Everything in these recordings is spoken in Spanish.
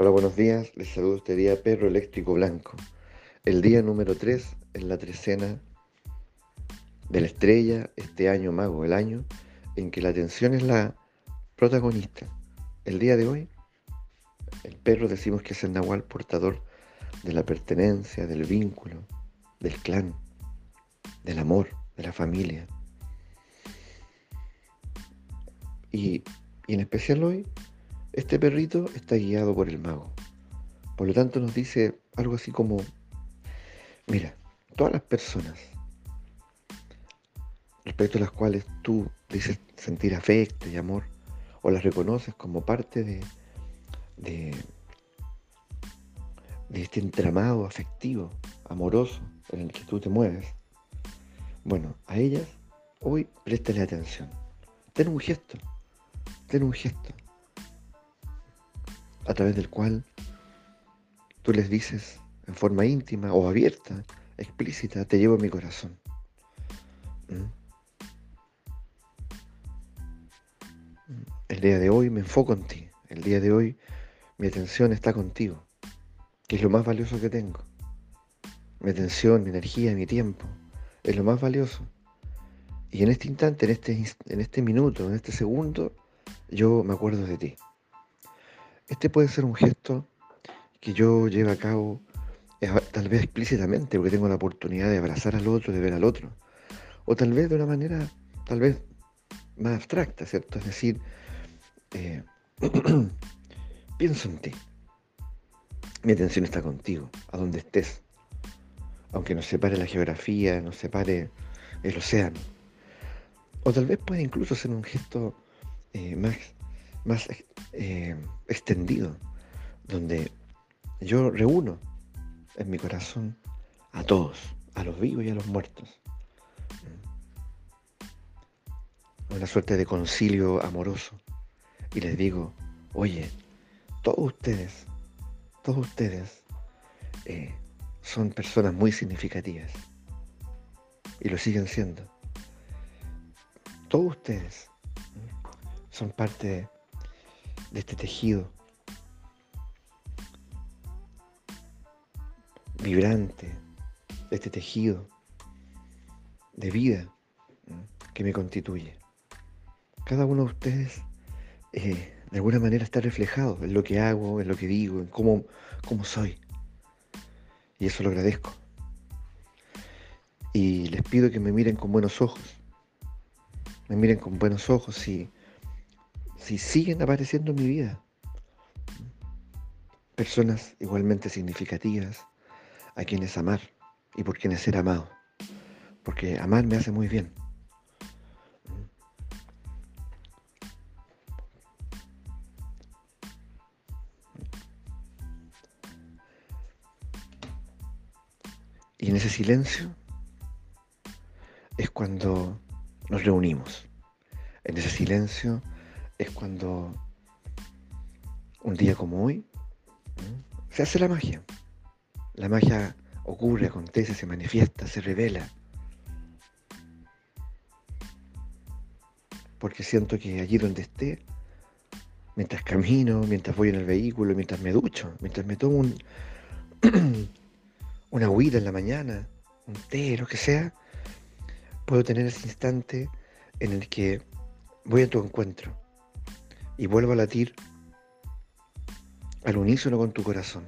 Hola, buenos días. Les saludo este día Perro Eléctrico Blanco. El día número 3 en la trecena de la estrella, este año mago, el año en que la atención es la protagonista. El día de hoy, el perro decimos que es el nahual portador de la pertenencia, del vínculo, del clan, del amor, de la familia. Y, y en especial hoy este perrito está guiado por el mago. Por lo tanto nos dice algo así como, mira, todas las personas respecto a las cuales tú dices sentir afecto y amor, o las reconoces como parte de, de, de este entramado afectivo, amoroso en el que tú te mueves, bueno, a ellas hoy préstale atención. Ten un gesto, ten un gesto a través del cual tú les dices en forma íntima o abierta, explícita, te llevo mi corazón. ¿Mm? El día de hoy me enfoco en ti. El día de hoy mi atención está contigo, que es lo más valioso que tengo. Mi atención, mi energía, mi tiempo, es lo más valioso. Y en este instante, en este, en este minuto, en este segundo, yo me acuerdo de ti. Este puede ser un gesto que yo lleve a cabo eh, tal vez explícitamente, porque tengo la oportunidad de abrazar al otro, de ver al otro. O tal vez de una manera, tal vez más abstracta, ¿cierto? Es decir, eh, pienso en ti. Mi atención está contigo, a donde estés. Aunque nos separe la geografía, nos separe el océano. O tal vez puede incluso ser un gesto eh, más más eh, extendido, donde yo reúno en mi corazón a todos, a los vivos y a los muertos. Una suerte de concilio amoroso. Y les digo, oye, todos ustedes, todos ustedes eh, son personas muy significativas. Y lo siguen siendo. Todos ustedes son parte de este tejido vibrante, de este tejido de vida que me constituye. Cada uno de ustedes eh, de alguna manera está reflejado en lo que hago, en lo que digo, en cómo, cómo soy. Y eso lo agradezco. Y les pido que me miren con buenos ojos. Me miren con buenos ojos y si siguen apareciendo en mi vida. Personas igualmente significativas a quienes amar y por quienes ser amado. Porque amar me hace muy bien. Y en ese silencio es cuando nos reunimos. En ese silencio es cuando un día como hoy se hace la magia. La magia ocurre, acontece, se manifiesta, se revela. Porque siento que allí donde esté, mientras camino, mientras voy en el vehículo, mientras me ducho, mientras me tomo un, una huida en la mañana, un té, lo que sea, puedo tener ese instante en el que voy a tu encuentro y vuelvo a latir al unísono con tu corazón.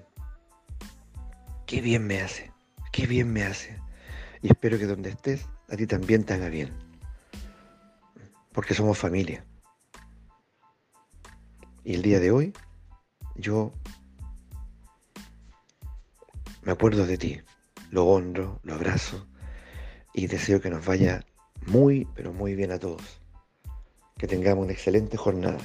Qué bien me hace, qué bien me hace. Y espero que donde estés, a ti también te haga bien. Porque somos familia. Y el día de hoy, yo me acuerdo de ti, lo honro, lo abrazo y deseo que nos vaya muy, pero muy bien a todos. Que tengamos una excelente jornada.